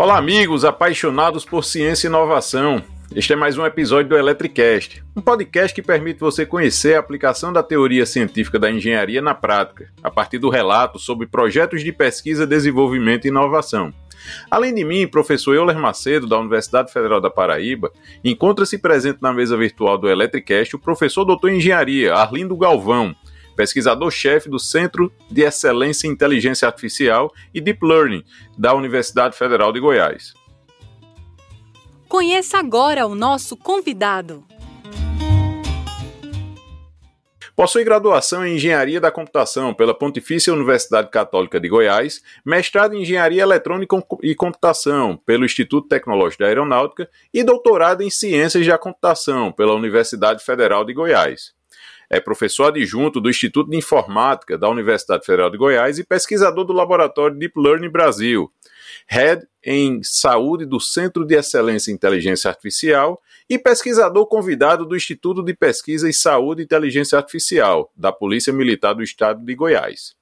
Olá, amigos apaixonados por ciência e inovação. Este é mais um episódio do Electricast, um podcast que permite você conhecer a aplicação da teoria científica da engenharia na prática, a partir do relato sobre projetos de pesquisa, desenvolvimento e inovação. Além de mim, professor Euler Macedo, da Universidade Federal da Paraíba, encontra-se presente na mesa virtual do Electricast o professor doutor em engenharia Arlindo Galvão, pesquisador-chefe do Centro de Excelência em Inteligência Artificial e Deep Learning da Universidade Federal de Goiás. Conheça agora o nosso convidado. Possui graduação em Engenharia da Computação pela Pontifícia Universidade Católica de Goiás, mestrado em Engenharia Eletrônica e Computação pelo Instituto Tecnológico da Aeronáutica e doutorado em Ciências da Computação pela Universidade Federal de Goiás. É professor adjunto do Instituto de Informática da Universidade Federal de Goiás e pesquisador do Laboratório Deep Learning Brasil. Head em Saúde do Centro de Excelência em Inteligência Artificial e pesquisador convidado do Instituto de Pesquisa em Saúde e Inteligência Artificial da Polícia Militar do Estado de Goiás.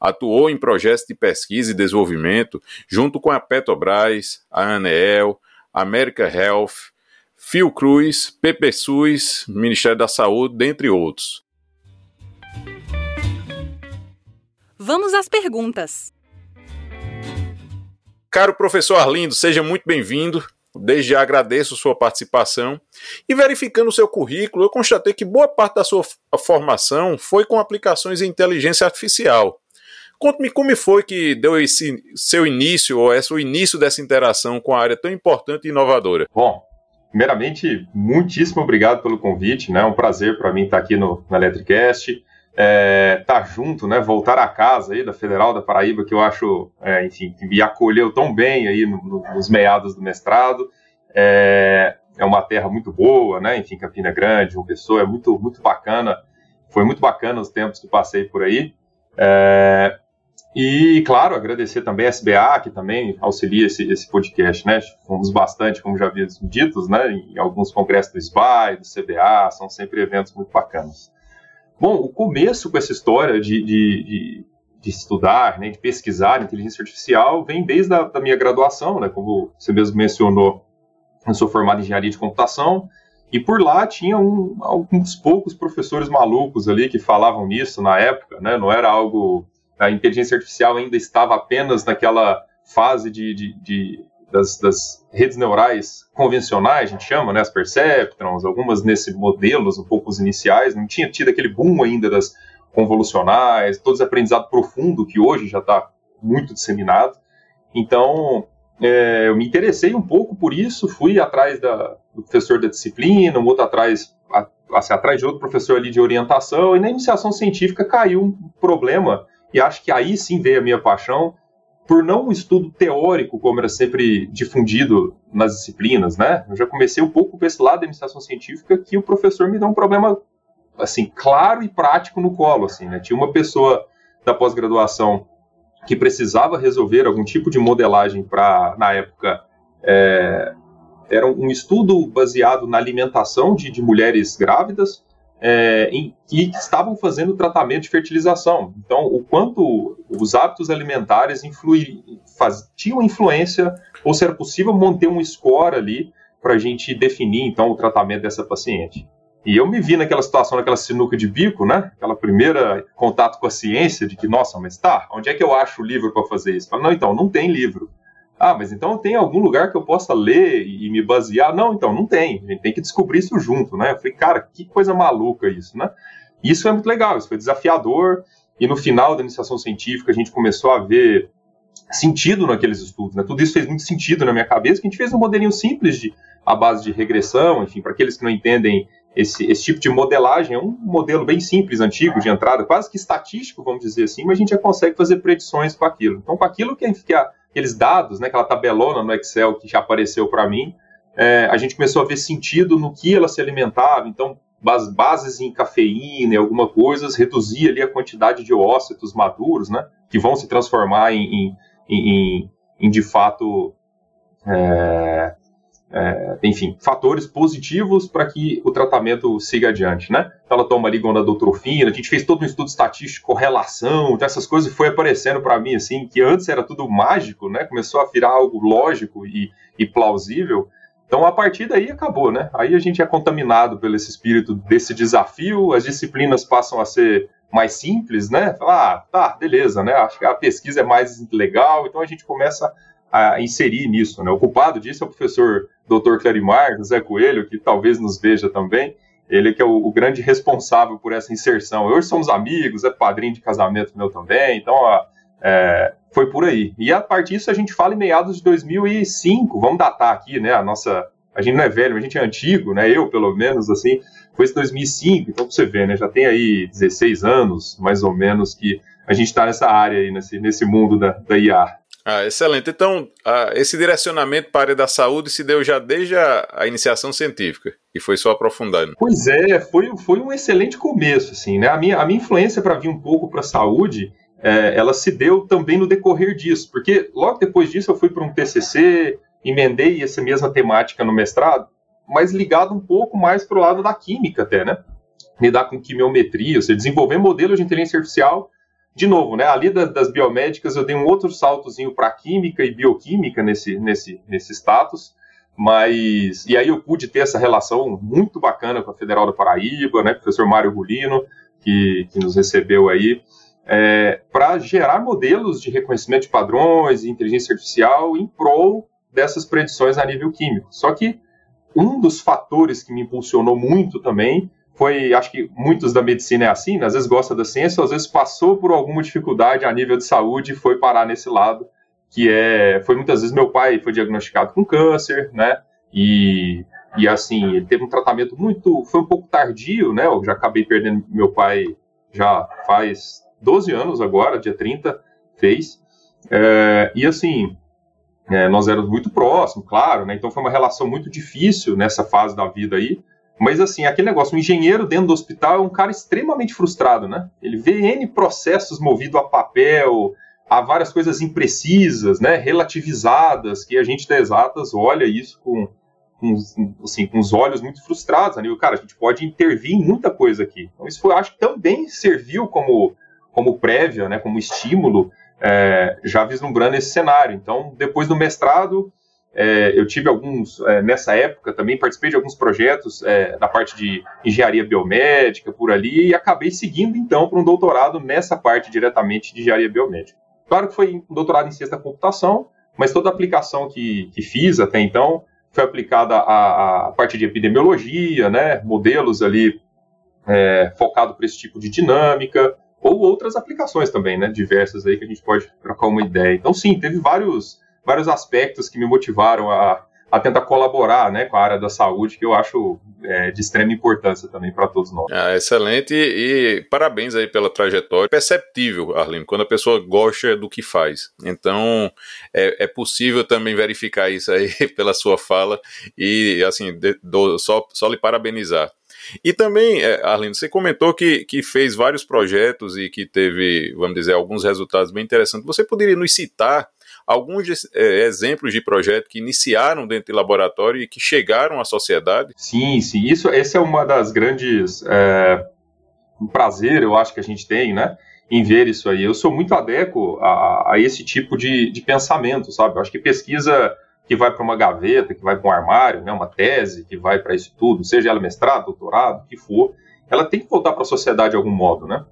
Atuou em projetos de pesquisa e desenvolvimento junto com a Petrobras, a Aneel, America Health, Fiocruz, PPSUS, Ministério da Saúde, dentre outros. Vamos às perguntas. Caro professor Arlindo, seja muito bem-vindo. Desde já agradeço sua participação. E verificando o seu currículo, eu constatei que boa parte da sua formação foi com aplicações em inteligência artificial. Conte-me como foi que deu esse seu início, ou esse, o início dessa interação com a área tão importante e inovadora. Bom, primeiramente, muitíssimo obrigado pelo convite, né? É um prazer para mim estar aqui no, no Electricast, é, estar junto, né? Voltar à casa aí da Federal da Paraíba, que eu acho, é, enfim, que me acolheu tão bem aí no, no, nos meados do mestrado. É, é, uma terra muito boa, né? Enfim, Campina Grande, uma pessoa é muito, muito bacana. Foi muito bacana os tempos que passei por aí. É, e, claro, agradecer também a SBA, que também auxilia esse, esse podcast, né? Fomos bastante, como já havia dito, né? Em alguns congressos do SBA, do CBA, são sempre eventos muito bacanas. Bom, o começo com essa história de, de, de, de estudar, né, de pesquisar inteligência artificial, vem desde a da minha graduação, né? Como você mesmo mencionou, eu sou formado em engenharia de computação, e por lá tinha um, alguns poucos professores malucos ali que falavam nisso na época, né? Não era algo a inteligência artificial ainda estava apenas naquela fase de, de, de das, das, redes neurais convencionais, a gente chama, né, as perceptrons, algumas nesses modelos um pouco os iniciais, não tinha tido aquele boom ainda das convolucionais, todo esse aprendizado profundo que hoje já está muito disseminado. Então, é, eu me interessei um pouco por isso, fui atrás da, do professor da disciplina, um outro atrás, a, assim, atrás de outro professor ali de orientação, e na iniciação científica caiu um problema e acho que aí sim veio a minha paixão por não um estudo teórico, como era sempre difundido nas disciplinas, né? Eu já comecei um pouco com esse lado da administração científica que o professor me deu um problema, assim, claro e prático no colo, assim, né? Tinha uma pessoa da pós-graduação que precisava resolver algum tipo de modelagem para, na época, é, era um estudo baseado na alimentação de, de mulheres grávidas, é, em, que estavam fazendo tratamento de fertilização. Então, o quanto os hábitos alimentares influi, faz, tinham influência, ou se era possível manter um score ali para a gente definir, então, o tratamento dessa paciente. E eu me vi naquela situação, naquela sinuca de bico, né? Aquela primeira contato com a ciência, de que, nossa, mas tá, onde é que eu acho o livro para fazer isso? Falo, não, então, não tem livro. Ah, mas então tem algum lugar que eu possa ler e me basear? Não, então, não tem. A gente tem que descobrir isso junto, né? Eu falei, cara, que coisa maluca isso, né? Isso é muito legal, isso foi desafiador. E no final da iniciação científica a gente começou a ver sentido naqueles estudos, né? Tudo isso fez muito sentido na minha cabeça, que a gente fez um modelinho simples de a base de regressão, enfim, para aqueles que não entendem esse, esse tipo de modelagem, é um modelo bem simples, antigo, de entrada, quase que estatístico, vamos dizer assim, mas a gente já consegue fazer predições com aquilo. Então, com aquilo que, a, aqueles dados, né, aquela tabelona no Excel que já apareceu para mim, é, a gente começou a ver sentido no que ela se alimentava. Então, as bases em cafeína e alguma coisa reduzia ali a quantidade de ócitos maduros, né, que vão se transformar em, em, em, em de fato, é, é, enfim, fatores positivos para que o tratamento siga adiante, né? Então ela toma ali gonadotropina, a gente fez todo um estudo estatístico, correlação, então essas coisas foi aparecendo para mim, assim, que antes era tudo mágico, né? Começou a virar algo lógico e, e plausível. Então, a partir daí acabou, né? Aí a gente é contaminado pelo esse espírito desse desafio, as disciplinas passam a ser mais simples, né? Ah, tá, beleza, né? Acho que a pesquisa é mais legal, então a gente começa a inserir nisso, né? O culpado disso é o professor Dr. Clarimar, José Coelho, que talvez nos veja também. Ele que é o, o, grande responsável por essa inserção. Hoje somos amigos, é padrinho de casamento meu também, então ó, é, foi por aí. E a partir disso a gente fala em meados de 2005, vamos datar aqui, né? A nossa, a gente não é velho, a gente é antigo, né? Eu pelo menos assim, foi esse 2005, então você ver, né? Já tem aí 16 anos, mais ou menos, que a gente está nessa área aí, nesse, nesse mundo da, da IA. Ah, excelente. Então, ah, esse direcionamento para a área da saúde se deu já desde a, a, iniciação científica e foi só aprofundando. Pois é, foi, foi um excelente começo, assim, né? A minha, a minha influência para vir um pouco para a saúde, é, ela se deu também no decorrer disso, porque logo depois disso eu fui para um TCC, emendei essa mesma temática no mestrado, mas ligado um pouco mais para o lado da química até, né? Lidar com quimiometria, ou seja, desenvolver modelos de inteligência artificial de novo, né, ali das, das biomédicas eu dei um outro saltozinho para química e bioquímica nesse, nesse, nesse status, mas e aí eu pude ter essa relação muito bacana com a Federal da Paraíba, né, professor Mário Gulino, que, que nos recebeu aí, é, para gerar modelos de reconhecimento de padrões e inteligência artificial em prol dessas predições a nível químico. Só que um dos fatores que me impulsionou muito também foi, acho que muitos da medicina é assim, né? às vezes gosta da ciência, às vezes passou por alguma dificuldade a nível de saúde e foi parar nesse lado, que é, foi muitas vezes meu pai foi diagnosticado com câncer, né, e, e assim, ele teve um tratamento muito, foi um pouco tardio, né, eu já acabei perdendo meu pai já faz 12 anos agora, dia 30, fez, é, e assim, é, nós éramos muito próximos, claro, né, então foi uma relação muito difícil nessa fase da vida aí, mas assim, aquele negócio, um engenheiro dentro do hospital é um cara extremamente frustrado, né? Ele vê N processos movidos a papel, a várias coisas imprecisas, né, relativizadas, que a gente da Exatas olha isso com, com, assim, com os olhos muito frustrados. Né? Cara, a gente pode intervir em muita coisa aqui. Então isso foi, acho que também serviu como, como prévia, né, como estímulo, é, já vislumbrando esse cenário. Então, depois do mestrado, é, eu tive alguns, é, nessa época também, participei de alguns projetos é, na parte de engenharia biomédica, por ali, e acabei seguindo então para um doutorado nessa parte diretamente de engenharia biomédica. Claro que foi um doutorado em ciência da computação, mas toda a aplicação que, que fiz até então foi aplicada à, à parte de epidemiologia, né, modelos ali é, focado para esse tipo de dinâmica, ou outras aplicações também, né, diversas aí que a gente pode trocar uma ideia. Então, sim, teve vários vários aspectos que me motivaram a, a tentar colaborar né, com a área da saúde, que eu acho é, de extrema importância também para todos nós. Ah, excelente e, e, parabéns aí pela trajetória. Perceptível, Arlindo, quando a pessoa gosta do que faz. Então, é, é possível também verificar isso aí pela sua fala e, assim, de, do, só, só lhe parabenizar. E também, é, Arlindo, você comentou que, que fez vários projetos e que teve, vamos dizer, alguns resultados bem interessantes. Você poderia nos citar alguns é, exemplos de projetos que iniciaram dentro do laboratório e que chegaram à sociedade? Sim, sim. Isso, essa é uma das grandes. É, prazer, eu acho que a gente tem, né? Em ver isso aí. Eu sou muito adequo a, a esse tipo de, de pensamento, sabe? Eu acho que pesquisa que vai para uma gaveta, que vai para um armário, né, uma tese que vai para isso tudo, seja ela mestrado, doutorado, o que for, ela tem que voltar para a sociedade de algum modo, né?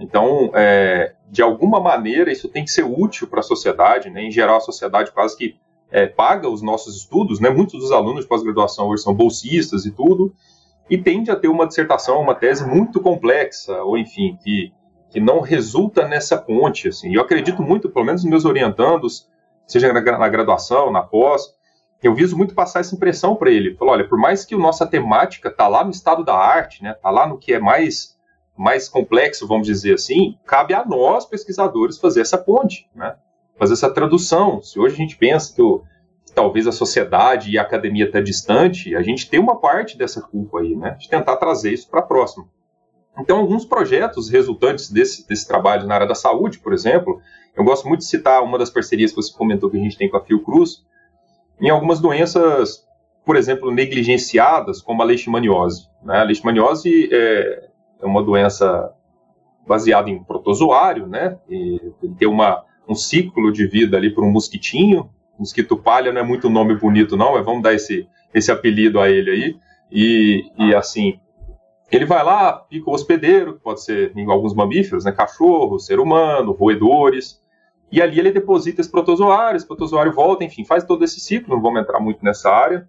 Então, é, de alguma maneira, isso tem que ser útil para a sociedade, né? Em geral, a sociedade quase que é, paga os nossos estudos, né? Muitos dos alunos de pós-graduação hoje são bolsistas e tudo, e tende a ter uma dissertação, uma tese muito complexa, ou enfim, que, que não resulta nessa ponte, assim. Eu acredito muito, pelo menos nos meus orientandos, seja na, na graduação, na pós, eu viso muito passar essa impressão para ele. Falar, olha, por mais que a nossa temática tá lá no estado da arte, né? Tá lá no que é mais mais complexo, vamos dizer assim, cabe a nós, pesquisadores, fazer essa ponte, né? fazer essa tradução. Se hoje a gente pensa que, o, que talvez a sociedade e a academia está distante, a gente tem uma parte dessa culpa aí, né? de tentar trazer isso para próximo. Então, alguns projetos resultantes desse, desse trabalho na área da saúde, por exemplo, eu gosto muito de citar uma das parcerias que você comentou que a gente tem com a Fiocruz, em algumas doenças por exemplo, negligenciadas, como a leishmaniose. Né? A leishmaniose é, é uma doença baseada em protozoário, né? E tem uma, um ciclo de vida ali por um mosquitinho. Mosquito palha não é muito nome bonito, não, mas vamos dar esse, esse apelido a ele aí. E, e assim, ele vai lá, pica o hospedeiro, que pode ser em alguns mamíferos, né? Cachorro, ser humano, roedores. E ali ele deposita esse protozoário, esse protozoário volta, enfim, faz todo esse ciclo, não vamos entrar muito nessa área.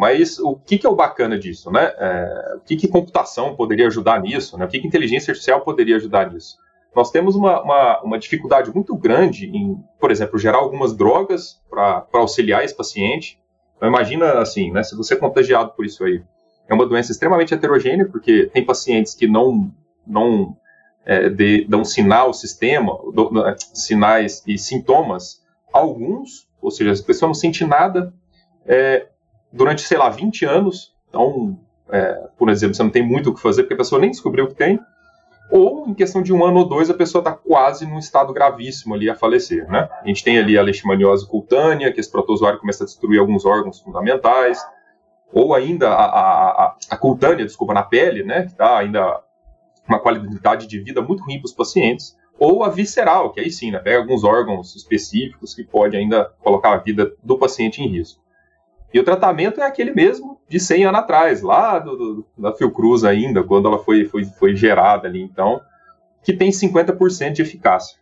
Mas o que, que é o bacana disso, né? É, o que, que computação poderia ajudar nisso, né? O que, que inteligência artificial poderia ajudar nisso? Nós temos uma, uma, uma dificuldade muito grande em, por exemplo, gerar algumas drogas para auxiliar esse paciente. Então, imagina assim, né? Se você é contagiado por isso aí, é uma doença extremamente heterogênea, porque tem pacientes que não, não é, de, dão sinal ao sistema, do, sinais e sintomas, alguns, ou seja, a pessoa não sente nada, é, durante, sei lá, 20 anos. Então, é, por exemplo, você não tem muito o que fazer porque a pessoa nem descobriu que tem. Ou, em questão de um ano ou dois, a pessoa está quase num estado gravíssimo ali a falecer, né? A gente tem ali a leishmaniose cutânea, que esse protozoário começa a destruir alguns órgãos fundamentais. Ou ainda a, a, a, a cutânea, desculpa, na pele, né? Que dá ainda uma qualidade de vida muito ruim para os pacientes. Ou a visceral, que aí sim, né? Pega alguns órgãos específicos que pode ainda colocar a vida do paciente em risco. E o tratamento é aquele mesmo de 100 anos atrás, lá do, do, da Fiocruz ainda, quando ela foi, foi, foi gerada ali, então, que tem 50% de eficácia.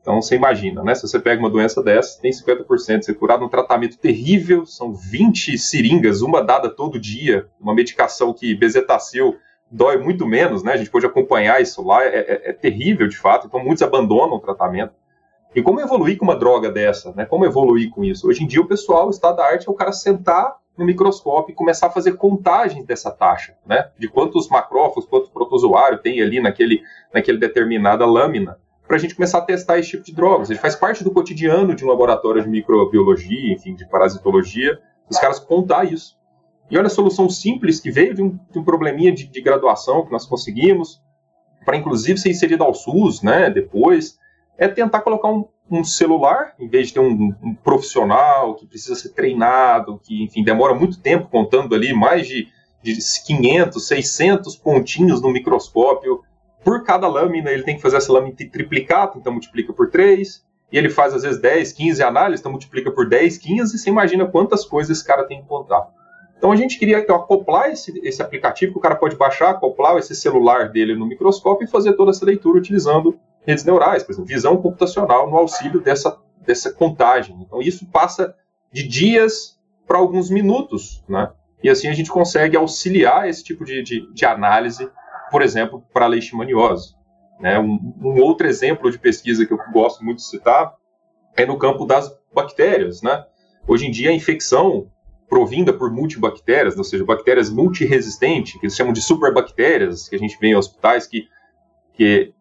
Então, você imagina, né? Se você pega uma doença dessa, tem 50% de ser curado, um tratamento terrível, são 20 seringas, uma dada todo dia, uma medicação que bezetacil dói muito menos, né? A gente pode acompanhar isso lá, é, é, é terrível de fato, então muitos abandonam o tratamento. E como evoluir com uma droga dessa? Né? Como evoluir com isso? Hoje em dia, o pessoal, o estado da arte é o cara sentar no microscópio e começar a fazer contagens dessa taxa, né? De quantos macrófagos, quantos protozoários tem ali naquele, naquele determinada lâmina, para a gente começar a testar esse tipo de drogas. Ele faz parte do cotidiano de um laboratório de microbiologia, enfim, de parasitologia, os caras contar isso. E olha a solução simples que veio de um, de um probleminha de, de graduação que nós conseguimos, para inclusive ser inserido ao SUS, né? Depois é tentar colocar um, um celular, em vez de ter um, um, profissional que precisa ser treinado, que, enfim, demora muito tempo contando ali mais de, de 500, 600 pontinhos no microscópio. Por cada lâmina, ele tem que fazer essa lâmina triplicar, então multiplica por 3. E ele faz, às vezes, 10, 15 análises, então multiplica por 10, 15, e você imagina quantas coisas esse cara tem que contar. Então a gente queria então, acoplar esse, esse aplicativo que o cara pode baixar, acoplar esse celular dele no microscópio e fazer toda essa leitura utilizando redes neurais, por exemplo, visão computacional no auxílio dessa, dessa contagem. Então, isso passa de dias para alguns minutos, né? E assim a gente consegue auxiliar esse tipo de, de, de análise, por exemplo, para a leishmaniose. Né? Um, um, outro exemplo de pesquisa que eu gosto muito de citar é no campo das bactérias, né? Hoje em dia, a infecção provinda por multibactérias, ou seja, bactérias multiresistentes, que eles chamam de superbactérias, que a gente vê em hospitais, que, que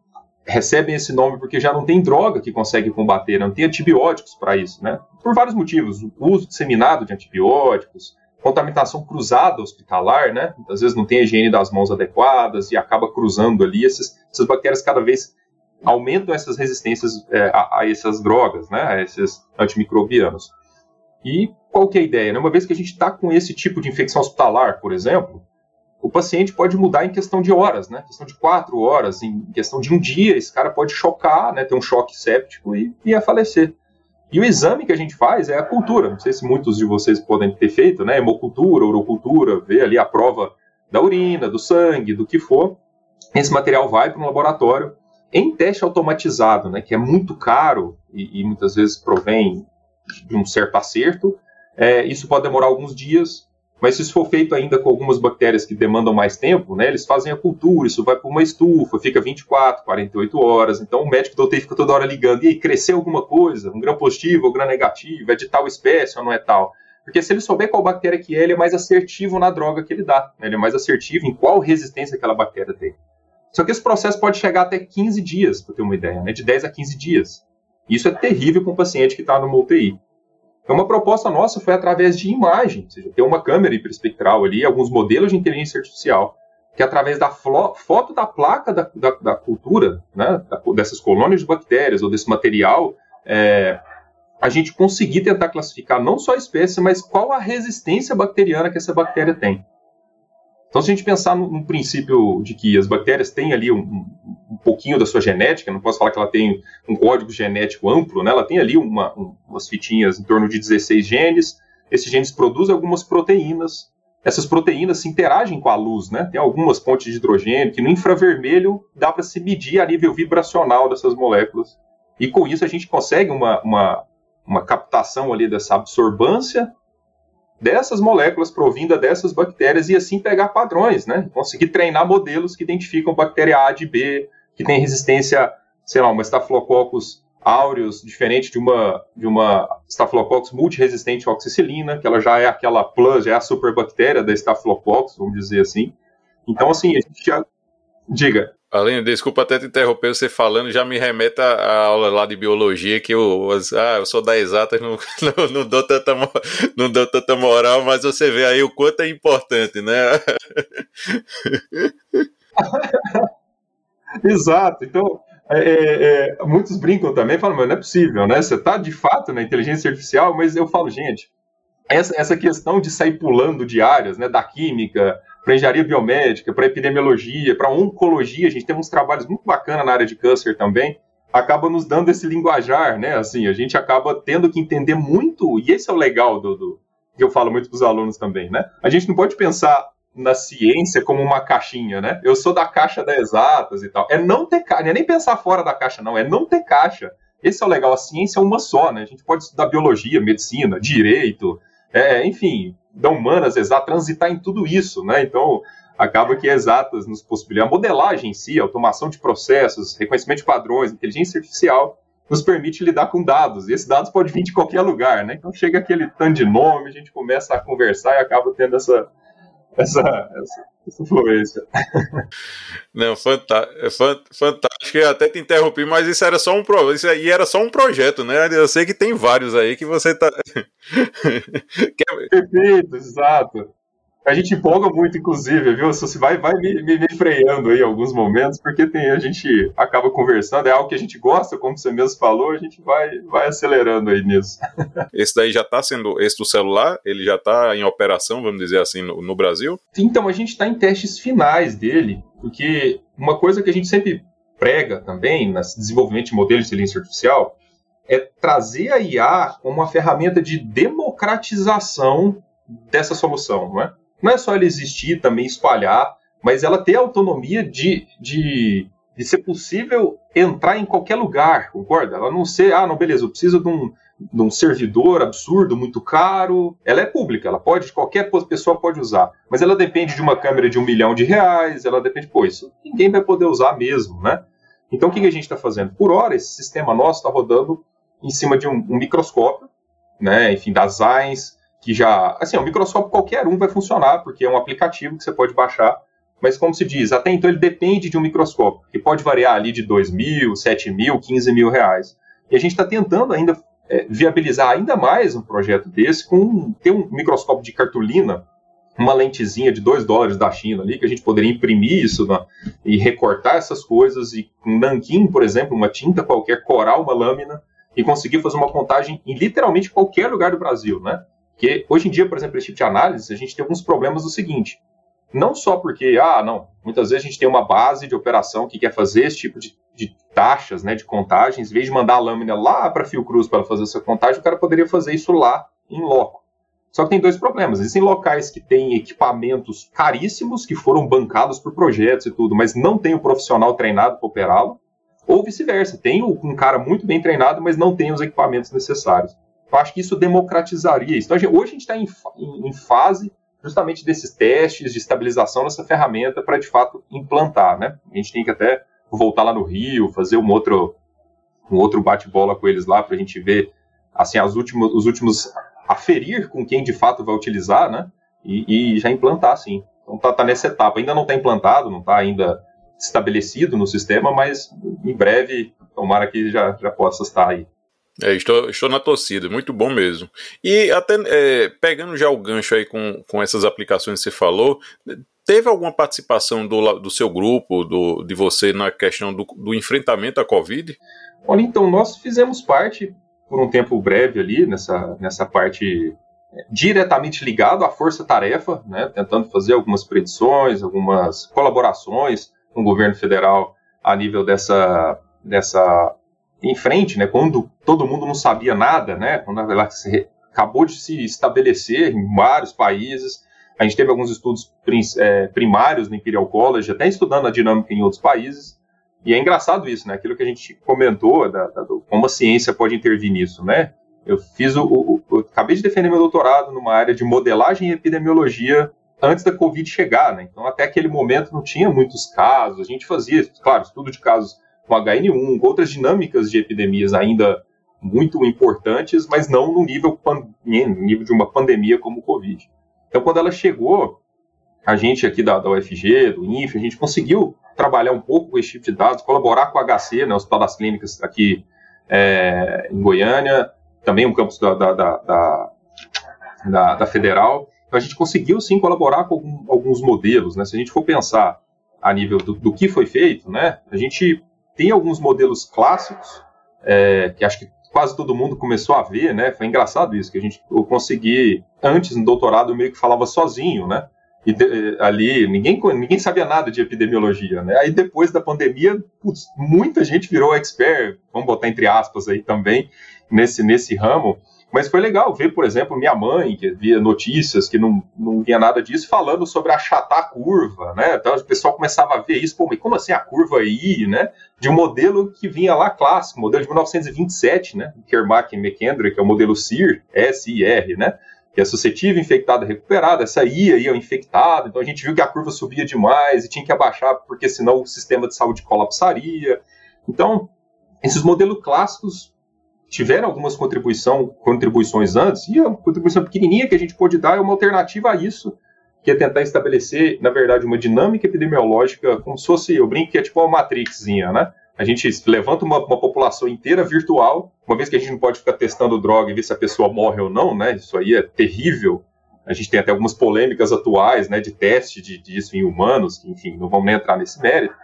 recebem esse nome porque já não tem droga que consegue combater, não tem antibióticos para isso, né? Por vários motivos, o uso disseminado de antibióticos, contaminação cruzada hospitalar, né? Muitas vezes não tem a higiene das mãos adequadas e acaba cruzando ali, essas, essas bactérias cada vez aumentam essas resistências é, a, a, essas drogas, né? A esses antimicrobianos. E qual que é a ideia? Né? Uma vez que a gente está com esse tipo de infecção hospitalar, por exemplo, o paciente pode mudar em questão de horas, né? Questão de quatro horas, em questão de um dia, esse cara pode chocar, né? Ter um choque séptico e, e a falecer. E o exame que a gente faz é a cultura. Não sei se muitos de vocês podem ter feito, né? Hemocultura, urocultura, ver ali a prova da urina, do sangue, do que for. Esse material vai para um laboratório em teste automatizado, né? Que é muito caro e, e muitas vezes provém de um certo acerto. É, isso pode demorar alguns dias, mas se isso for feito ainda com algumas bactérias que demandam mais tempo, né, eles fazem a cultura, isso vai para uma estufa, fica 24, 48 horas. Então o médico do UTI fica toda hora ligando: e aí, cresceu alguma coisa? Um grão positivo ou grão negativo? É de tal espécie ou não é tal? Porque se ele souber qual bactéria que é, ele é mais assertivo na droga que ele dá. Né? Ele é mais assertivo em qual resistência aquela bactéria tem. Só que esse processo pode chegar até 15 dias, para ter uma ideia, né? de 10 a 15 dias. Isso é terrível para um paciente que está numa UTI. Então, uma proposta nossa foi através de imagem, ou seja, ter uma câmera hiperespectral ali, alguns modelos de inteligência artificial, que através da foto da placa da, da, da cultura, né, dessas colônias de bactérias ou desse material, é, a gente conseguir tentar classificar não só a espécie, mas qual a resistência bacteriana que essa bactéria tem. Então, se a gente pensar no, no princípio de que as bactérias têm ali um, um, pouquinho da sua genética, não posso falar que ela tem um código genético amplo, né? ela tem ali uma, um, umas fitinhas em torno de 16 genes, esses genes produzem algumas proteínas, essas proteínas se interagem com a luz, né? Tem algumas pontes de hidrogênio que no infravermelho dá para se medir a nível vibracional dessas moléculas. E com isso a gente consegue uma, uma, uma captação ali dessa absorbância dessas moléculas provinda dessas bactérias e assim pegar padrões, né? Conseguir treinar modelos que identificam bactéria A de B, que tem resistência, sei lá, uma Staphylococcus aureus, diferente de uma, de uma Staphylococcus multiresistente à oxicilina, que ela já é aquela plus, já é a superbactéria da Staphylococcus, vamos dizer assim. Então, assim, a gente já... Diga. Aline, desculpa até te interromper você falando, já me remete à aula lá de biologia, que eu, ah, eu sou da exatas, não, não, não, dou tanta, não dou tanta moral, mas você vê aí o quanto é importante, né? Exato, então, é, é, é, muitos brincam também, falam, mas não é possível, né? Você está de fato na inteligência artificial, mas eu falo, gente, essa, essa questão de sair pulando de áreas, né, da química, para engenharia biomédica, para epidemiologia, para oncologia, a gente tem uns trabalhos muito bacanas na área de câncer também, acaba nos dando esse linguajar, né? Assim, a gente acaba tendo que entender muito, e esse é o legal do, do que eu falo muito para os alunos também, né? A gente não pode pensar na ciência como uma caixinha, né? Eu sou da caixa da exatas e tal. É não ter caixa, não é nem pensar fora da caixa, não, é não ter caixa. Esse é o legal, a ciência é uma só, né? A gente pode estudar biologia, medicina, direito, é, enfim, da humanas, exato, transitar em tudo isso, né? Então, acaba que exatas nos possibilita a modelagem em si, automação de processos, reconhecimento de padrões, inteligência artificial, nos permite lidar com dados. E esses dados podem vir de qualquer lugar, né? Então chega aquele tanto de nome, a gente começa a conversar e acaba tendo essa, essa, essa, essa fluência. Não, fantástico, fantástico. Eu até te interrompi, mas isso era só um pro, isso aí era só um projeto, né? Eu sei que tem vários aí que você tá. Perfeito, exato. A gente empolga muito, inclusive, viu? Você vai, vai me, me, me, freando aí em alguns momentos, porque tem, a gente acaba conversando, é algo que a gente gosta, como você mesmo falou, a gente vai, vai acelerando aí nisso. Esse daí já está sendo, esse do celular, ele já está em operação, vamos dizer assim, no, no Brasil? Então, a gente está em testes finais dele, porque uma coisa que a gente sempre prega também, no desenvolvimento de modelos de inteligência artificial, é trazer a IA como uma ferramenta de democratização dessa solução, não é? Não é só ela existir, também espalhar, mas ela ter a autonomia de, de, de ser possível entrar em qualquer lugar, concorda? Ela não ser, ah, não, beleza, eu preciso de um, de um servidor absurdo, muito caro. Ela é pública, ela pode, qualquer pessoa pode usar. Mas ela depende de uma câmera de um milhão de reais, ela depende, pô, isso ninguém vai poder usar mesmo, né? Então o que, que a gente está fazendo? Por hora, esse sistema nosso está rodando em cima de um, um microscópio, né? Enfim, das AINS, que já. Assim, o microscópio qualquer um vai funcionar, porque é um aplicativo que você pode baixar. Mas, como se diz, até então ele depende de um microscópio, que pode variar ali de 2 mil, 7 mil, 15 mil reais. E a gente está tentando ainda é, viabilizar ainda mais um projeto desse com ter um microscópio de cartolina, uma lentezinha de 2 dólares da China ali, que a gente poderia imprimir isso na, e recortar essas coisas, e um nanquim, por exemplo, uma tinta qualquer, corar uma lâmina e conseguir fazer uma contagem em literalmente qualquer lugar do Brasil, né? Porque hoje em dia, por exemplo, esse tipo de análise, a gente tem alguns problemas do seguinte. Não só porque, ah, não, muitas vezes a gente tem uma base de operação que quer fazer esse tipo de, de taxas, né, de contagens, em vez de mandar a lâmina lá para Fiocruz para fazer essa contagem, o cara poderia fazer isso lá, em loco. Só que tem dois problemas. Existem locais que têm equipamentos caríssimos, que foram bancados por projetos e tudo, mas não tem o profissional treinado para operá-lo, ou vice-versa. Tem um cara muito bem treinado, mas não tem os equipamentos necessários. Eu acho que isso democratizaria isso. Então, hoje a gente está em, em, em, fase justamente desses testes de estabilização dessa ferramenta para, de fato, implantar. Né? A gente tem que até voltar lá no Rio, fazer um outro, um outro bate-bola com eles lá para a gente ver assim, as últimos, os últimos aferir com quem de fato vai utilizar, né? E, e já implantar, sim. Então tá, tá nessa etapa. Ainda não está implantado, não está ainda estabelecido no sistema, mas em breve, tomara que já, já possa estar aí. É, estou, estou na torcida, muito bom mesmo. E até é, pegando já o gancho aí com, com essas aplicações que você falou, teve alguma participação do, do seu grupo, do, de você, na questão do, do enfrentamento à Covid? Olha, então, nós fizemos parte por um tempo breve ali nessa, nessa parte é, diretamente ligado à força-tarefa, né, tentando fazer algumas predições, algumas colaborações com o governo federal a nível dessa, dessa em frente, né, quando todo mundo não sabia nada, né, quando acabou de se estabelecer em vários países, a gente teve alguns estudos é, primários no Imperial College, até estudando a dinâmica em outros países, e é engraçado isso, né? Aquilo que a gente comentou, da, da, como a ciência pode intervir nisso, né? Eu fiz o, o, o, acabei de defender meu doutorado numa área de modelagem e epidemiologia antes da Covid chegar, né? Então até aquele momento não tinha muitos casos. A gente fazia, claro, estudo de casos com HN1, com outras dinâmicas de epidemias ainda muito importantes, mas não no nível, no nível de uma pandemia como o Covid. Então quando ela chegou, a gente aqui da, da UFG, do INF, a gente conseguiu trabalhar um pouco com esse tipo de dados, colaborar com o HC, né, o Hospital das Clínicas aqui é, em Goiânia, também um campus da, da, da, da, da Federal. Então a gente conseguiu sim colaborar com algum, alguns modelos. Né? Se a gente for pensar a nível do, do, que foi feito, né, a gente tem alguns modelos clássicos, é, que acho que quase todo mundo começou a ver, né? Foi engraçado isso, que a gente eu consegui, antes no doutorado, meio que falava sozinho, né? E de, ali ninguém, ninguém sabia nada de epidemiologia, né? Aí depois da pandemia, putz, muita gente virou expert, vamos botar entre aspas aí também, nesse, nesse ramo. Mas foi legal ver, por exemplo, minha mãe, que via notícias que não, não via nada disso, falando sobre achatar a curva, né? Então o pessoal começava a ver isso, pô, mas como assim a curva aí, né? De um modelo que vinha lá clássico, modelo de 1927, né? Kermack e McKendrick, que é o modelo SIR, S-I-R, né? que é suscetível, infectada, recuperada, essa ia, ia infectada, então a gente viu que a curva subia demais e tinha que abaixar, porque senão o sistema de saúde colapsaria. Então, esses modelos clássicos tiveram algumas contribuição, contribuições antes, e a contribuição pequenininha que a gente pôde dar é uma alternativa a isso, que é tentar estabelecer, na verdade, uma dinâmica epidemiológica, como se fosse, eu brinco que é tipo uma matrixzinha, né? a gente levanta uma, uma, população inteira virtual, uma vez que a gente não pode ficar testando droga e ver se a pessoa morre ou não, né? Isso aí é terrível. A gente tem até algumas polêmicas atuais, né, de teste de, disso em humanos, enfim, não vamos nem entrar nesse mérito.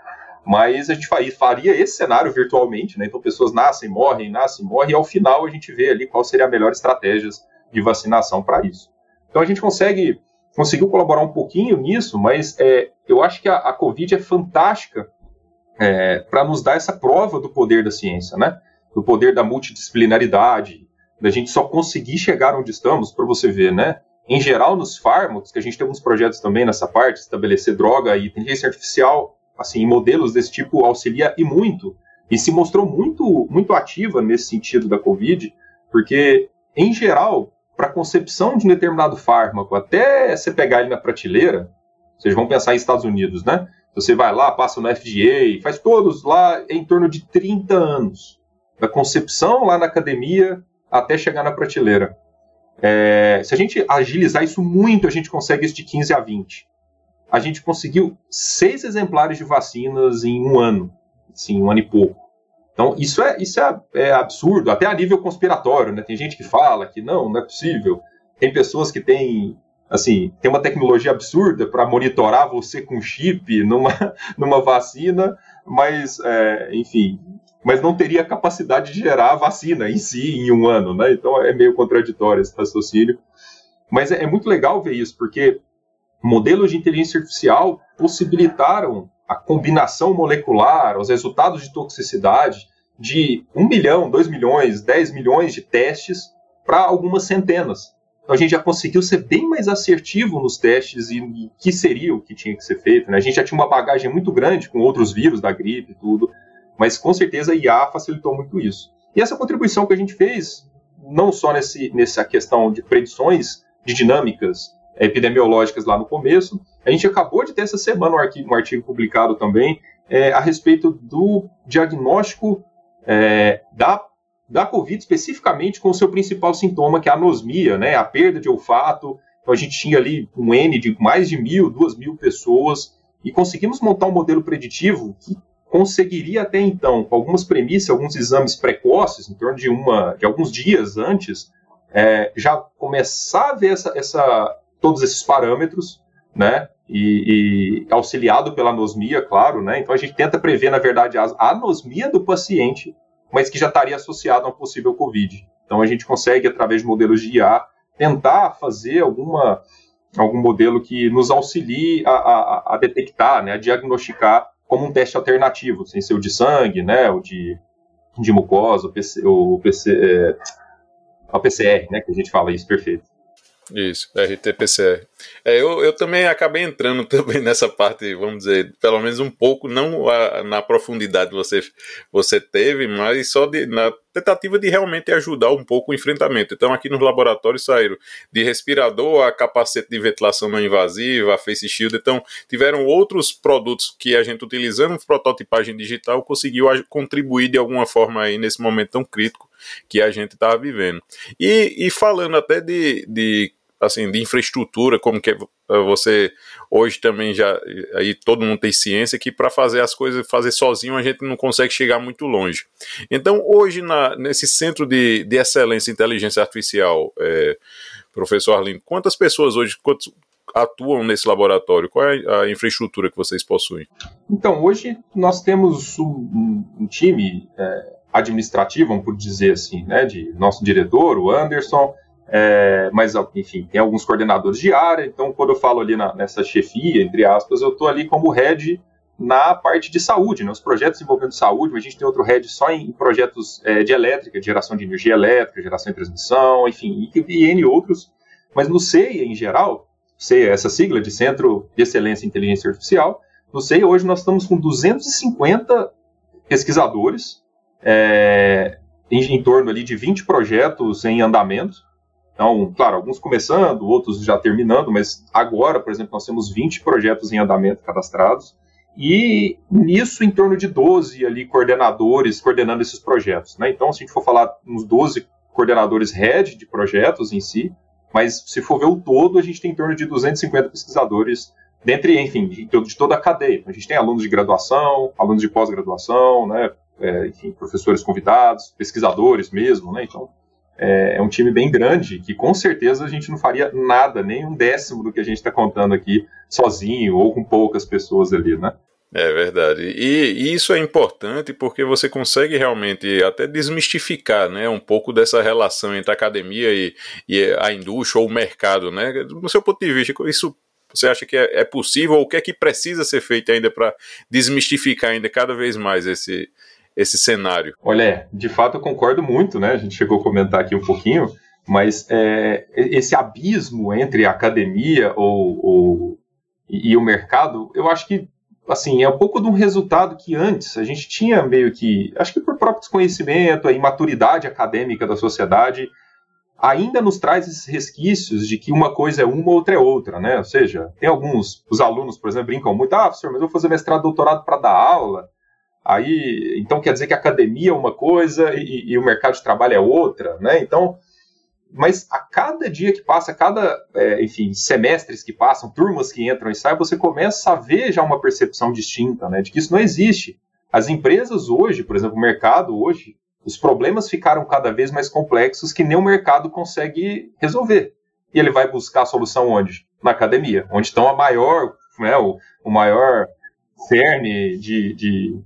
Mas a gente faria esse cenário virtualmente, né? Então pessoas nascem, morrem, nascem, morrem, e ao final a gente vê ali qual seria a melhor estratégia de vacinação para isso. Então a gente consegue conseguiu colaborar um pouquinho nisso, mas é, eu acho que a, a Covid é fantástica é, para nos dar essa prova do poder da ciência, né? Do poder da multidisciplinaridade, da gente só conseguir chegar onde estamos, para você ver, né? Em geral, nos fármacos, que a gente tem alguns projetos também nessa parte, estabelecer droga e inteligência artificial, assim, modelos desse tipo, auxilia e muito. E se mostrou muito, muito ativa nesse sentido da Covid, porque, em geral, para a concepção de um determinado fármaco, até você pegar ele na prateleira, vocês vão pensar em Estados Unidos, né? Você vai lá, passa no FDA, faz todos lá em torno de 30 anos. Da concepção lá na academia até chegar na prateleira. É, se a gente agilizar isso muito, a gente consegue isso de 15 a 20. A gente conseguiu seis exemplares de vacinas em um ano. Sim, um ano e pouco. Então, isso é, isso é, é, absurdo, até a nível conspiratório, né? Tem gente que fala que não, não é possível. Tem pessoas que têm assim, tem uma tecnologia absurda para monitorar você com chip numa, numa vacina, mas, é, enfim, mas não teria capacidade de gerar a vacina em si em um ano, né? Então é meio contraditório esse raciocínio. Mas é, é muito legal ver isso, porque modelos de inteligência artificial possibilitaram a combinação molecular, os resultados de toxicidade de 1 milhão, 2 milhões, 10 milhões de testes para algumas centenas. Então a gente já conseguiu ser bem mais assertivo nos testes e o que seria o que tinha que ser feito. Né? A gente já tinha uma bagagem muito grande com outros vírus da gripe e tudo, mas com certeza a IA facilitou muito isso. E essa contribuição que a gente fez, não só nesse, nessa questão de predições de dinâmicas epidemiológicas lá no começo, a gente acabou de ter essa semana um artigo, um artigo publicado também é, a respeito do diagnóstico é, da da Covid especificamente com o seu principal sintoma, que é a anosmia, né, a perda de olfato. Então a gente tinha ali um N de mais de mil, duas mil pessoas e conseguimos montar um modelo preditivo que conseguiria até então, com algumas premissas, alguns exames precoces, em torno de uma, de alguns dias antes, é, já começar a ver essa, essa, todos esses parâmetros, né? E, e, auxiliado pela anosmia, claro, né? Então a gente tenta prever, na verdade, a anosmia do paciente mas que já estaria associado a um possível Covid. Então a gente consegue, através de modelos de IA, tentar fazer alguma, algum modelo que nos auxilie a, a, a detectar, né, a diagnosticar como um teste alternativo, sem ser o de sangue, né, o de, de mucosa, o, PC, o, PC, é, PCR, né, que a gente fala isso, perfeito. Isso, RT-PCR. É, eu, eu também acabei entrando também nessa parte, vamos dizer, pelo menos um pouco, não a, na profundidade que você, você teve, mas só de, na tentativa de realmente ajudar um pouco o enfrentamento. Então, aqui nos laboratórios saíram de respirador a capacete de ventilação não invasiva, a face shield. Então, tiveram outros produtos que a gente utilizando prototipagem digital conseguiu contribuir de alguma forma aí nesse momento tão crítico que a gente estava vivendo. E, e falando até de, de assim, de infraestrutura, como que é, você hoje também já aí todo mundo tem ciência que para fazer as coisas fazer sozinho a gente não consegue chegar muito longe. Então hoje na, nesse centro de, de excelência em inteligência artificial, é, professor Arlindo, quantas pessoas hoje quantos, atuam nesse laboratório? Qual é a infraestrutura que vocês possuem? Então hoje nós temos um, um time é, administrativo, vamos dizer assim, né, de nosso diretor, o Anderson é, mas, enfim, tem alguns coordenadores de área, então quando eu falo ali na, nessa chefia, entre aspas, eu estou ali como head na parte de saúde, né, os projetos envolvendo saúde, a gente tem outro head só em, projetos é, de elétrica, de geração de energia elétrica, geração e transmissão, enfim, e, e N outros, mas no CEIA em geral, CEIA, essa sigla de Centro de Excelência em Inteligência Artificial, no CEIA hoje nós estamos com 250 pesquisadores, é, em, em torno ali de 20 projetos em andamento, então, claro, alguns começando, outros já terminando, mas agora, por exemplo, nós temos 20 projetos em andamento cadastrados e nisso em torno de 12 ali coordenadores coordenando esses projetos. Né? Então, se a gente for falar uns 12 coordenadores head de projetos em si, mas se for ver o todo, a gente tem em torno de 250 pesquisadores dentre, enfim, de, toda a cadeia. Então, a gente tem alunos de graduação, alunos de pós-graduação, né, é, enfim, professores convidados, pesquisadores mesmo, né, então é, é, um time bem grande, que com certeza a gente não faria nada, nem um décimo do que a gente está contando aqui sozinho ou com poucas pessoas ali, né? É verdade. E, e, isso é importante porque você consegue realmente até desmistificar né, um pouco dessa relação entre a academia e, e a indústria ou o mercado. Né? Do seu ponto de vista, isso você acha que é, é possível ou o que é que precisa ser feito ainda para desmistificar ainda cada vez mais esse, esse cenário. Olha, de fato eu concordo muito, né? A gente chegou a comentar aqui um pouquinho, mas é, esse abismo entre a academia ou, ou, e, e o mercado, eu acho que assim, é um pouco de um resultado que antes a gente tinha meio que, acho que por próprio desconhecimento, a imaturidade acadêmica da sociedade, ainda nos traz esses resquícios de que uma coisa é uma, outra é outra, né? Ou seja, tem alguns, os alunos, por exemplo, brincam muito, ah, professor, mas eu vou fazer mestrado, doutorado para dar aula, Aí, então quer dizer que a academia é uma coisa e, e o mercado de trabalho é outra, né? Então, mas a cada dia que passa, cada, é, enfim, semestres que passam, turmas que entram e saem, você começa a ver já uma percepção distinta, né? De que isso não existe. As empresas hoje, por exemplo, o mercado hoje, os problemas ficaram cada vez mais complexos que nem o mercado consegue resolver. E ele vai buscar a solução onde? Na academia, onde estão a maior, né, o, o maior cerne de, de,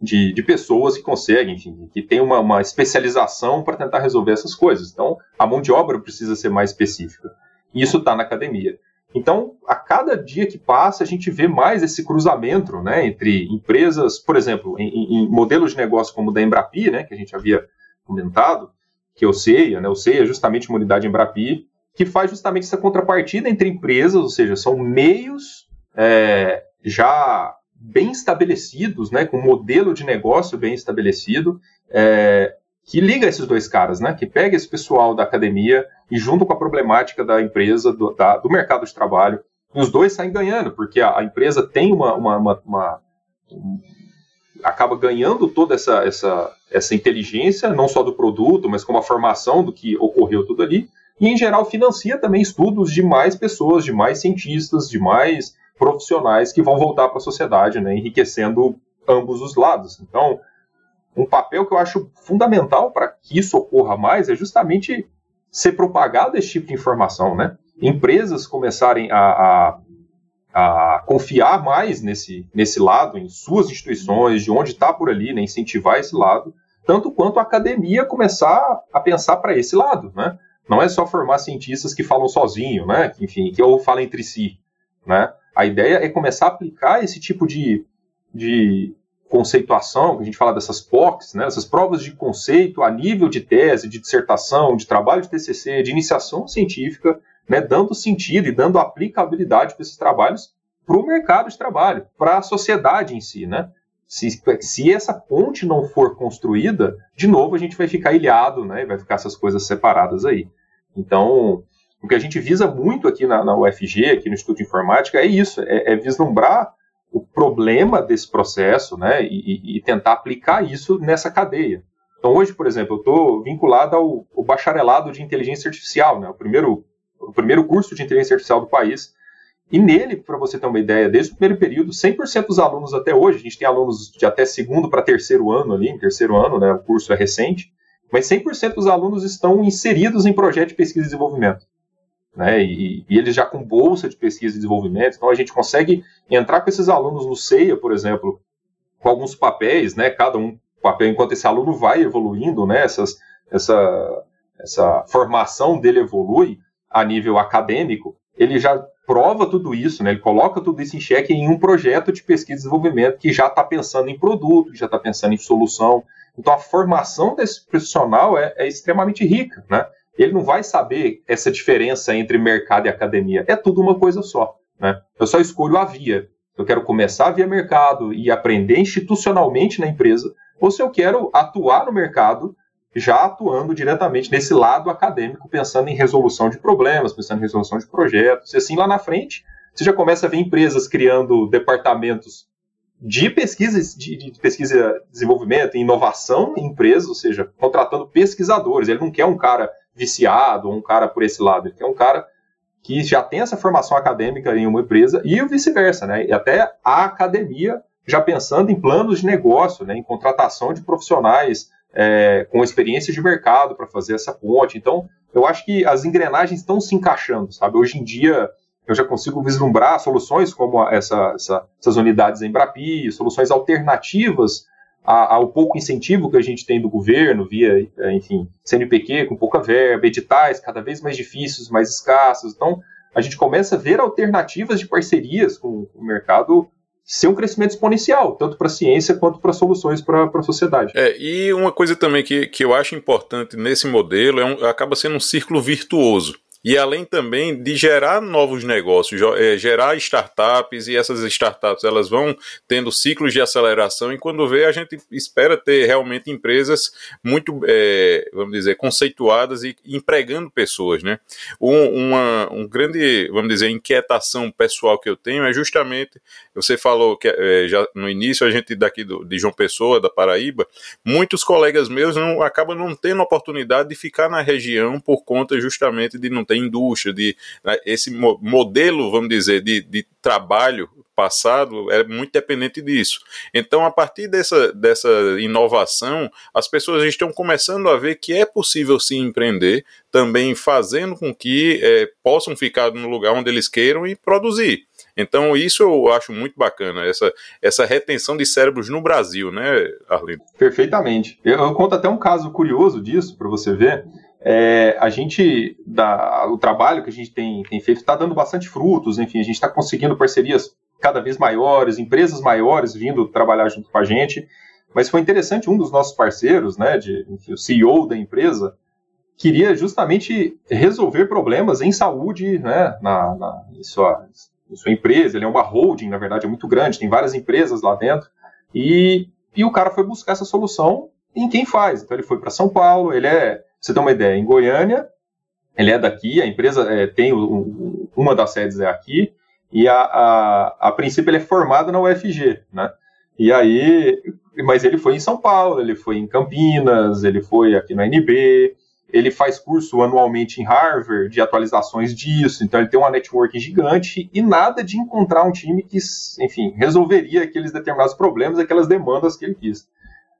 de, de pessoas que conseguem, enfim, que tem uma, uma especialização para tentar resolver essas coisas. Então, a mão de obra precisa ser mais específica. E isso está na academia. Então, a cada dia que passa, a gente vê mais esse cruzamento né, entre empresas, por exemplo, em, em modelos de negócio como o da Embrapi, né, que a gente havia comentado, que é o CEIA, né, o CEIA é justamente uma unidade Embrapi, que faz justamente essa contrapartida entre empresas, ou seja, são meios é, já bem estabelecidos, né, com um modelo de negócio bem estabelecido, é, que liga esses dois caras, né, que pega esse pessoal da academia e junto com a problemática da empresa, do, da, do mercado de trabalho, os dois saem ganhando, porque a, a empresa tem uma, uma, uma, uma um, acaba ganhando toda essa, essa, essa inteligência, não só do produto, mas como a formação do que ocorreu tudo ali, e em geral financia também estudos de mais pessoas, de mais cientistas, de mais profissionais que vão voltar para a sociedade, né, enriquecendo ambos os lados. Então, um papel que eu acho fundamental para que isso ocorra mais é justamente ser propagado esse tipo de informação, né? Empresas começarem a, a, a confiar mais nesse, nesse lado, em suas instituições, de onde está por ali, né? incentivar esse lado, tanto quanto a academia começar a pensar para esse lado, né? Não é só formar cientistas que falam sozinho, né? Enfim, que ou falam entre si, né? A ideia é começar a aplicar esse tipo de, de conceituação, que a gente fala dessas POCs, né? Essas provas de conceito a nível de tese, de dissertação, de trabalho de TCC, de iniciação científica, né? Dando sentido e dando aplicabilidade para esses trabalhos para o mercado de trabalho, para a sociedade em si, né? Se, se essa ponte não for construída, de novo a gente vai ficar ilhado, né? Vai ficar essas coisas separadas aí. Então, o que a gente visa muito aqui na, na UFG, aqui no Instituto de Informática, é isso: é, é vislumbrar o problema desse processo, né? E, e, tentar aplicar isso nessa cadeia. Então, hoje, por exemplo, eu estou vinculado ao, ao, bacharelado de inteligência artificial, né? O primeiro, o primeiro curso de inteligência artificial do país e nele, para você ter uma ideia, desde o primeiro período, 100% dos alunos até hoje, a gente tem alunos de até segundo para terceiro ano ali, em terceiro ano, né, o curso é recente, mas 100% dos alunos estão inseridos em projeto de pesquisa e desenvolvimento. Né, e, e, eles já com bolsa de pesquisa e desenvolvimento, então a gente consegue entrar com esses alunos no CEIA, por exemplo, com alguns papéis, né, cada um papel, enquanto esse aluno vai evoluindo, né, essas, essa, essa formação dele evolui a nível acadêmico, ele já prova tudo isso, né? ele coloca tudo isso em xeque em um projeto de pesquisa e desenvolvimento que já está pensando em produto, já está pensando em solução. Então a formação desse profissional é, é, extremamente rica. Né? Ele não vai saber essa diferença entre mercado e academia. É tudo uma coisa só. Né? Eu só escolho a via. Eu quero começar via mercado e aprender institucionalmente na empresa, ou se eu quero atuar no mercado já atuando diretamente nesse lado acadêmico, pensando em resolução de problemas, pensando em resolução de projetos. E assim lá na frente, você já começa a ver empresas criando departamentos de pesquisa, de, de pesquisa, desenvolvimento inovação em empresas, ou seja, contratando pesquisadores. Ele não quer um cara viciado um cara por esse lado, ele quer um cara que já tem essa formação acadêmica em uma empresa e vice-versa, né? E até a academia já pensando em planos de negócio, né? em contratação de profissionais é, com experiência de mercado para fazer essa ponte. Então, eu acho que as engrenagens estão se encaixando, sabe? Hoje em dia, eu já consigo vislumbrar soluções como essa, essa, essas unidades em Embrapi, soluções alternativas ao pouco incentivo que a gente tem do governo, via, enfim, CNPq com pouca verba, editais cada vez mais difíceis, mais escassos. Então, a gente começa a ver alternativas de parcerias com o mercado ser um crescimento exponencial, tanto para a ciência quanto para soluções para a sociedade. É, e uma coisa também que, que eu acho importante nesse modelo é um, acaba sendo um círculo virtuoso e além também de gerar novos negócios, é, gerar startups e essas startups elas vão tendo ciclos de aceleração e quando vê a gente espera ter realmente empresas muito, é, vamos dizer, conceituadas e empregando pessoas, né? Um, uma um grande, vamos dizer, inquietação pessoal que eu tenho é justamente, você falou que é, já no início a gente daqui do, de João Pessoa, da Paraíba, muitos colegas meus não acabam não tendo oportunidade de ficar na região por conta justamente de não ter indústria, de né, esse modelo, vamos dizer, de, de trabalho passado é muito dependente disso. Então, a partir dessa, dessa inovação, as pessoas estão começando a ver que é possível se empreender, também fazendo com que é, possam ficar no lugar onde eles queiram e produzir. Então, isso eu acho muito bacana, essa, essa retenção de cérebros no Brasil, né, Arlindo? Perfeitamente. Eu, eu conto até um caso curioso disso, para você ver. É, a gente, da, o trabalho que a gente tem, tem feito está dando bastante frutos, enfim, a gente está conseguindo parcerias cada vez maiores, empresas maiores vindo trabalhar junto com a gente. Mas foi interessante, um dos nossos parceiros, né, de, enfim, o CEO da empresa, queria justamente resolver problemas em saúde né, na, na em, sua, em sua empresa. Ele é uma holding, na verdade, é muito grande, tem várias empresas lá dentro. E, e o cara foi buscar essa solução em quem faz. Então ele foi para São Paulo, ele é você ter uma ideia, em Goiânia, ele é daqui, a empresa é, tem uma das sedes é aqui, e a, a, a princípio ele é formado na UFG, né? E aí, mas ele foi em São Paulo, ele foi em Campinas, ele foi aqui no NB, ele faz curso anualmente em Harvard de atualizações disso, então ele tem uma network gigante e nada de encontrar um time que, enfim, resolveria aqueles determinados problemas, aquelas demandas que ele quis.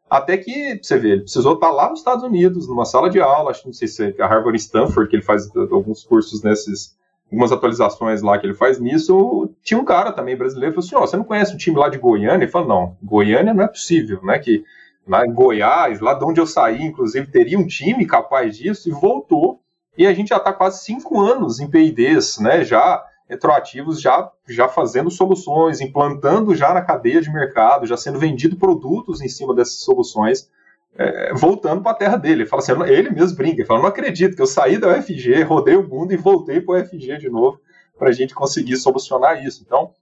Até que, você vê, ele precisou estar lá nos Estados Unidos, numa sala de aula, acho que não sei se é a Harvard Stanford, que ele faz alguns cursos nesses, algumas atualizações lá que ele faz nisso, tinha um cara também brasileiro, falou assim, ó, oh, você não conhece um time lá de Goiânia? Ele falou, não, Goiânia não é possível, né, que lá em Goiás, lá de onde eu saí, inclusive, teria um time capaz disso, e voltou. E a gente já está quase cinco anos em PIDs, né? Já retroativos, já, já fazendo soluções, implantando já na cadeia de mercado, já sendo vendido produtos em cima dessas soluções, é, voltando para a terra dele. Ele fala assim, ele mesmo brinca, ele fala, não acredito que eu saí da UFG, rodei o mundo e voltei para o UFG de novo para a gente conseguir solucionar isso. Então,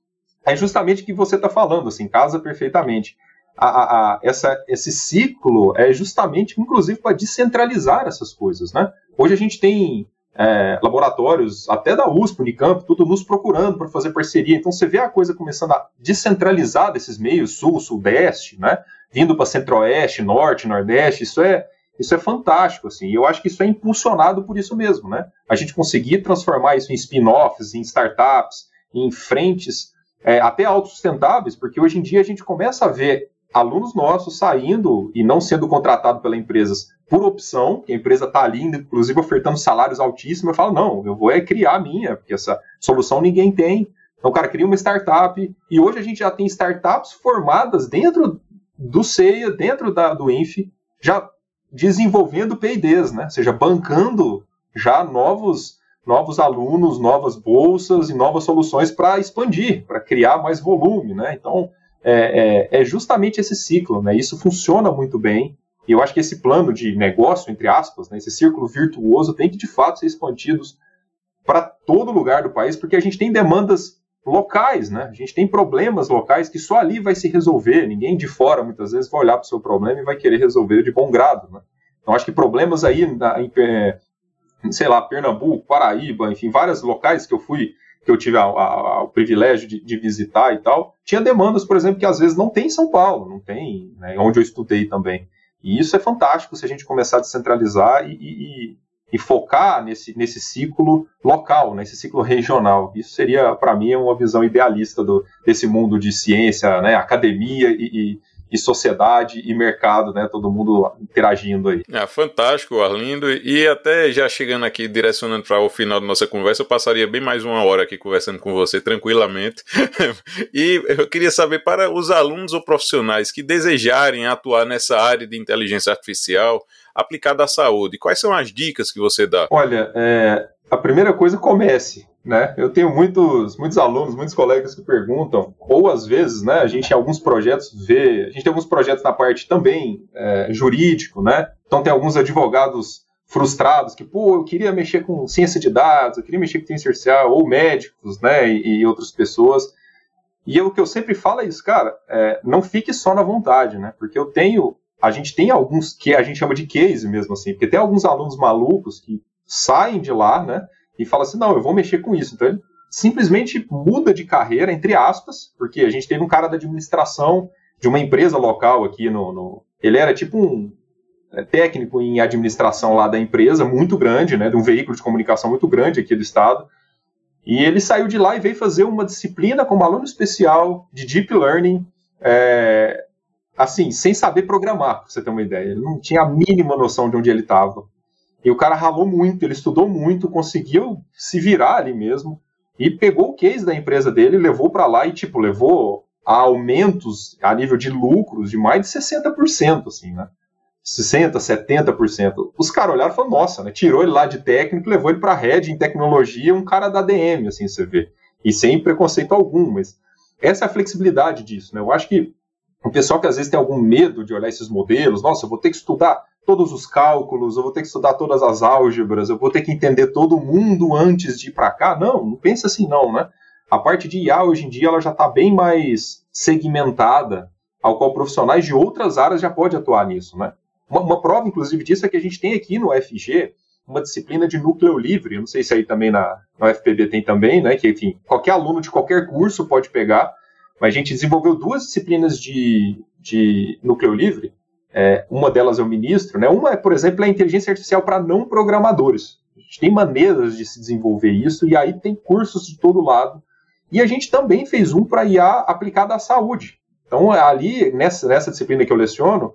é justamente o que você está falando, assim, casa perfeitamente. A, a, a, essa, esse ciclo é justamente, inclusive, para descentralizar essas coisas, né? Hoje a gente tem é, laboratórios, até da USP, Unicamp, tudo nos procurando para fazer parceria. Então você vê a coisa começando a descentralizar desses meios, sul, sudeste, né? Vindo para centro-oeste, norte, nordeste, isso é isso é fantástico, assim. E eu acho que isso é impulsionado por isso mesmo, né? A gente conseguir transformar isso em spin-offs, em startups, em frentes é, até autossustentáveis, porque hoje em dia a gente começa a ver alunos nossos saindo e não sendo contratados pelas empresas por opção, que a empresa está ali, inclusive ofertando salários altíssimos, eu falo, não, eu vou é criar a minha, porque essa solução ninguém tem. Então, cara, cria uma startup, e hoje a gente já tem startups formadas dentro do CEIA, dentro da, do INF, já desenvolvendo P&Ds, né? Ou seja, bancando já novos novos alunos, novas bolsas e novas soluções para expandir, para criar mais volume, né? Então, é, é, é, justamente esse ciclo, né? Isso funciona muito bem. E eu acho que esse plano de negócio, entre aspas, né, esse círculo virtuoso, tem que de fato ser expandido para todo lugar do país, porque a gente tem demandas locais, né? A gente tem problemas locais que só ali vai se resolver. Ninguém de fora, muitas vezes, vai olhar para o seu problema e vai querer resolver de bom grado, né? Então, acho que problemas aí, na, em, é, sei lá, Pernambuco, Paraíba, enfim, vários locais que eu fui que eu tive a, a, o privilégio de, de, visitar e tal, tinha demandas, por exemplo, que às vezes não tem em São Paulo, não tem, né, onde eu estudei também. E isso é fantástico se a gente começar a descentralizar e, e, e focar nesse, nesse ciclo local, nesse ciclo regional. Isso seria, para mim, uma visão idealista do, desse mundo de ciência, né, academia e, e sociedade e mercado, né? Todo mundo interagindo aí. É, fantástico, Arlindo. E até já chegando aqui, direcionando para o final da nossa conversa, eu passaria bem mais uma hora aqui conversando com você tranquilamente. e eu queria saber para os alunos ou profissionais que desejarem atuar nessa área de inteligência artificial aplicada à saúde, quais são as dicas que você dá? Olha, é, a primeira coisa, comece né? Eu tenho muitos, muitos alunos, muitos colegas que perguntam, ou às vezes, né, a gente em alguns projetos vê, a gente tem alguns projetos na parte também é, jurídico, né? Então tem alguns advogados frustrados que, pô, eu queria mexer com ciência de dados, eu queria mexer com ciência artificial, ou médicos, né, e, e outras pessoas. E eu, o que eu sempre falo é isso, cara, é, não fique só na vontade, né? Porque eu tenho, a gente tem alguns que a gente chama de case mesmo assim, porque tem alguns alunos malucos que saem de lá, né? e fala assim: não, eu vou mexer com isso. Então ele simplesmente muda de carreira, entre aspas, porque a gente teve um cara da administração de uma empresa local aqui no. no ele era tipo um é, técnico em administração lá da empresa, muito grande, né, de um veículo de comunicação muito grande aqui do estado. E ele saiu de lá e veio fazer uma disciplina como aluno especial de Deep Learning, é, assim, sem saber programar, pra você ter uma ideia. Ele não tinha a mínima noção de onde ele estava. E o cara ralou muito, ele estudou muito, conseguiu se virar ali mesmo e pegou o case da empresa dele, levou para lá e tipo levou a aumentos a nível de lucros de mais de 60%, assim, né? 60, 70%. Os caras olharam e falaram, nossa, né? Tirou ele lá de técnico, levou ele para head em tecnologia, um cara da DM, assim, você vê. E sem preconceito algum, mas essa é a flexibilidade disso, né? Eu acho que o pessoal que às vezes tem algum medo de olhar esses modelos, nossa, eu vou ter que estudar todos os cálculos, eu vou ter que estudar todas as álgebras, eu vou ter que entender todo mundo antes de ir para cá. Não, não pensa assim não, né? A parte de IA hoje em dia ela já está bem mais segmentada, ao qual profissionais de outras áreas já podem atuar nisso, né? Uma, uma, prova, inclusive, disso é que a gente tem aqui no FG uma disciplina de núcleo livre, eu não sei se aí também na, na UFPB tem também, né? Que, enfim, qualquer aluno de qualquer curso pode pegar, mas a gente desenvolveu duas disciplinas de, de núcleo livre, é, uma delas é o ministro, né? Uma, por exemplo, é a inteligência artificial para não programadores. A gente tem maneiras de se desenvolver isso e aí tem cursos de todo lado. E a gente também fez um para IA aplicada à saúde. Então, ali, nessa, nessa disciplina que eu leciono,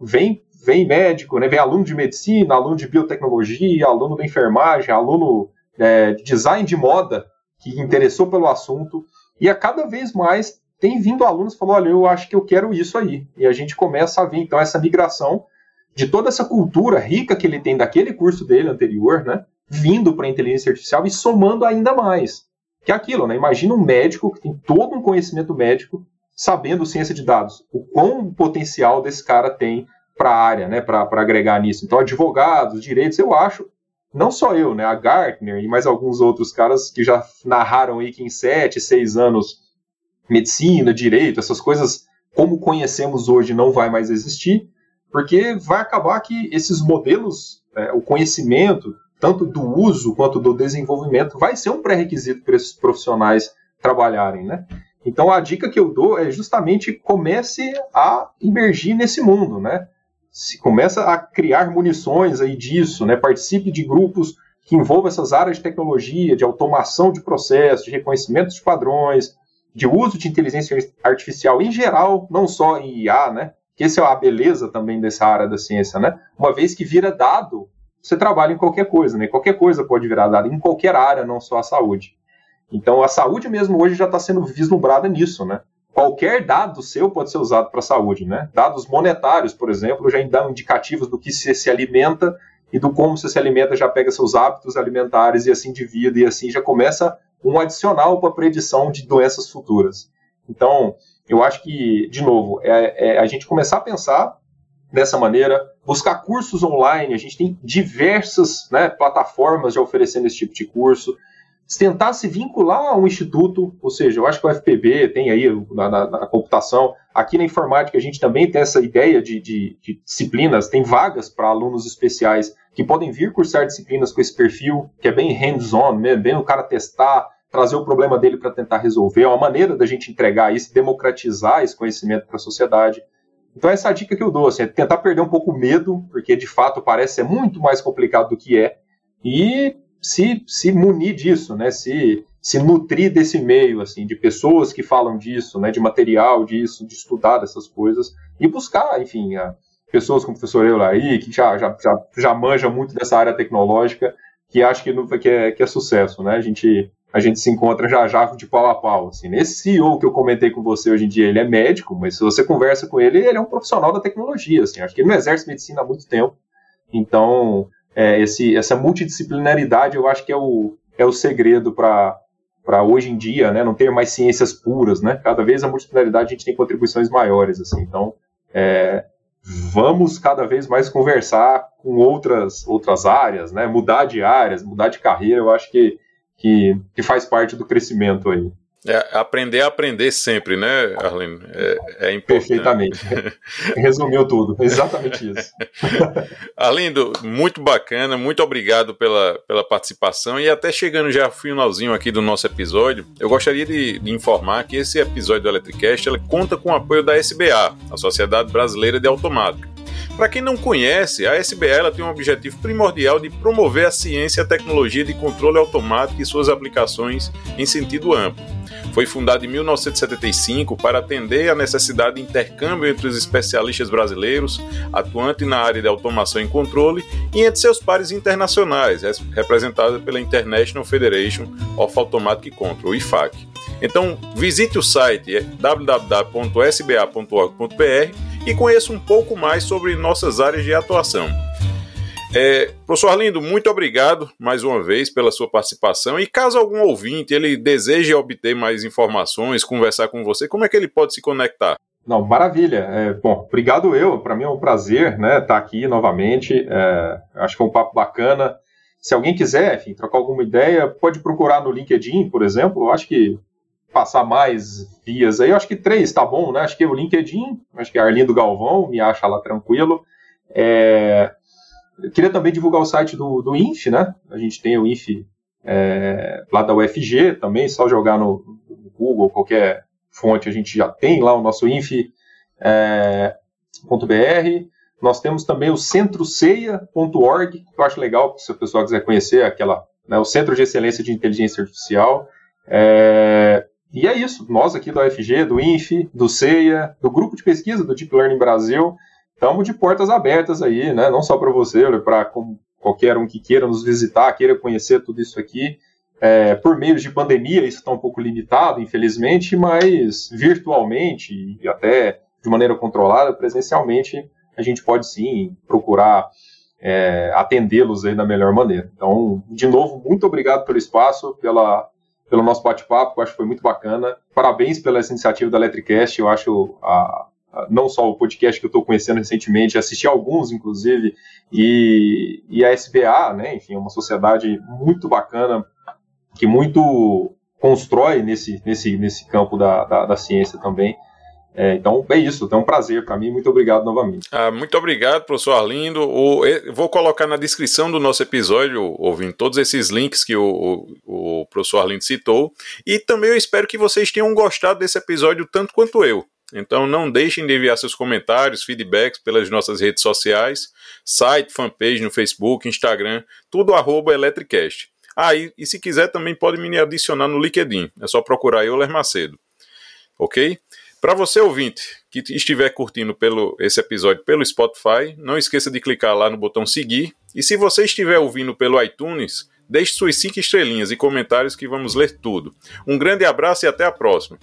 vem, vem médico, né? vem aluno de medicina, aluno de biotecnologia, aluno da enfermagem, aluno é, de design de moda, que interessou pelo assunto. E a cada vez mais tem vindo alunos que falam, olha, eu acho que eu quero isso aí. E a gente começa a ver, então, essa migração de toda essa cultura rica que ele tem daquele curso dele anterior, né? Vindo para a inteligência artificial e somando ainda mais. Que é aquilo, né? Imagina um médico que tem todo um conhecimento médico, sabendo ciência de dados. O quão potencial desse cara tem para a área, né? Para agregar nisso. Então, advogados, direitos, eu acho não só eu, né, a Gartner e mais alguns outros caras que já narraram aí que em sete, seis anos, medicina, direito, essas coisas como conhecemos hoje não vai mais existir, porque vai acabar que esses modelos, é, o conhecimento, tanto do uso quanto do desenvolvimento, vai ser um pré-requisito para esses profissionais trabalharem, né? Então a dica que eu dou é justamente comece a emergir nesse mundo, né? se começa a criar munições aí disso, né? Participe de grupos que envolvam essas áreas de tecnologia, de automação de processos, de reconhecimento de padrões, de uso de inteligência artificial em geral, não só em IA, né? Que essa é a beleza também dessa área da ciência, né? Uma vez que vira dado, você trabalha em qualquer coisa, né? Qualquer coisa pode virar dado, em qualquer área, não só a saúde. Então, a saúde mesmo hoje já está sendo vislumbrada nisso, né? qualquer dado seu pode ser usado para a saúde, né? Dados monetários, por exemplo, já dão indicativos do que você se alimenta e do como você se alimenta, já pega seus hábitos alimentares e assim de vida, e assim já começa um adicional para predição de doenças futuras. Então, eu acho que, de novo, é, é a gente começar a pensar dessa maneira, buscar cursos online, a gente tem diversas né, plataformas já oferecendo esse tipo de curso, tentar se vincular a um instituto, ou seja, eu acho que o FPB tem aí na, na, na computação, aqui na informática a gente também tem essa ideia de, de, de disciplinas, tem vagas para alunos especiais que podem vir cursar disciplinas com esse perfil, que é bem hands-on, né, bem o cara testar, trazer o problema dele para tentar resolver, é uma maneira da gente entregar isso, democratizar esse conhecimento para a sociedade. Então essa é a dica que eu dou, assim, é tentar perder um pouco o medo, porque de fato parece ser muito mais complicado do que é, e se, se munir disso, né? Se, se nutrir desse meio, assim, de pessoas que falam disso, né? De material disso, de estudar dessas coisas e buscar, enfim, a, pessoas como o professor Eulaí, que já, já, já, já manja muito dessa área tecnológica, que acho que, que, é, que é sucesso, né? A gente, a gente se encontra já já de pau a pau. Assim. Esse CEO que eu comentei com você hoje em dia, ele é médico, mas se você conversa com ele, ele é um profissional da tecnologia. Assim. Acho que ele não exerce medicina há muito tempo. Então, é, esse, essa multidisciplinaridade eu acho que é o, é o segredo para para hoje em dia, né, não ter mais ciências puras, né? Cada vez a multidisciplinaridade a gente tem contribuições maiores, assim. Então, é, vamos cada vez mais conversar com outras outras áreas, né? Mudar de áreas, mudar de carreira, eu acho que que, que faz parte do crescimento aí. É, aprender a aprender sempre, né, Arlene? É, é importante. Perfeitamente. Resumiu tudo. Exatamente isso. Arlindo, muito bacana. Muito obrigado pela, pela participação. E até chegando já finalzinho aqui do nosso episódio, eu gostaria de, de informar que esse episódio do Electricast conta com o apoio da SBA, a Sociedade Brasileira de Automática. Para quem não conhece, a SBA tem um objetivo primordial de promover a ciência e a tecnologia de controle automático e suas aplicações em sentido amplo. Foi fundada em 1975 para atender a necessidade de intercâmbio entre os especialistas brasileiros, atuantes na área de automação e controle, e entre seus pares internacionais, representada pela International Federation of Automatic Control, IFAC. Então, visite o site é www.sba.org.br e conheça um pouco mais sobre nossas áreas de atuação. É, professor Arlindo, muito obrigado mais uma vez pela sua participação. E caso algum ouvinte ele deseje obter mais informações, conversar com você, como é que ele pode se conectar? Não, maravilha. É, bom, obrigado eu. Para mim é um prazer né, estar aqui novamente. É, acho que é um papo bacana. Se alguém quiser, enfim, trocar alguma ideia, pode procurar no LinkedIn, por exemplo. Eu acho que passar mais vias aí, eu acho que três tá bom, né? Acho que o LinkedIn, acho que Arlindo Galvão, me acha lá tranquilo. É, eu queria também divulgar o site do, do INF, né? A gente tem o INF é, lá da UFG também, só jogar no, no, Google, qualquer fonte, a gente já tem lá o nosso inf.br. É, Nós temos também o centroceia.org, que eu acho legal, se o pessoal quiser conhecer, aquela, né, o Centro de Excelência de Inteligência Artificial. É, e é isso, nós aqui da UFG, do INF, do CEIA, do grupo de pesquisa do Deep Learning Brasil, estamos de portas abertas aí, né? Não só para você, para qualquer um que queira nos visitar, queira conhecer tudo isso aqui. É, por meio de pandemia, isso está um pouco limitado, infelizmente, mas virtualmente e até de maneira controlada, presencialmente, a gente pode sim procurar é, atendê-los aí da melhor maneira. Então, de novo, muito obrigado pelo espaço, pela, pelo nosso bate-papo, acho que foi muito bacana. Parabéns pela iniciativa da Electricast, eu acho a, a, não só o podcast que eu estou conhecendo recentemente, assisti alguns, inclusive, e, e a SBA, né, enfim, é uma sociedade muito bacana, que muito constrói nesse, nesse, nesse campo da, da, da ciência também. É, então é isso, é um prazer para mim. Muito obrigado novamente. Ah, muito obrigado, professor Arlindo. O, vou colocar na descrição do nosso episódio, ouvindo todos esses links que o, o, o professor Arlindo citou. E também eu espero que vocês tenham gostado desse episódio tanto quanto eu. Então não deixem de enviar seus comentários, feedbacks pelas nossas redes sociais, site, fanpage no Facebook, Instagram, tudo arroba Electricast. Ah, e, e se quiser também pode me adicionar no LinkedIn, é só procurar Euler Macedo. Ok? Para você ouvinte que estiver curtindo pelo, esse episódio pelo Spotify, não esqueça de clicar lá no botão seguir. E se você estiver ouvindo pelo iTunes, deixe suas cinco estrelinhas e comentários que vamos ler tudo. Um grande abraço e até a próxima.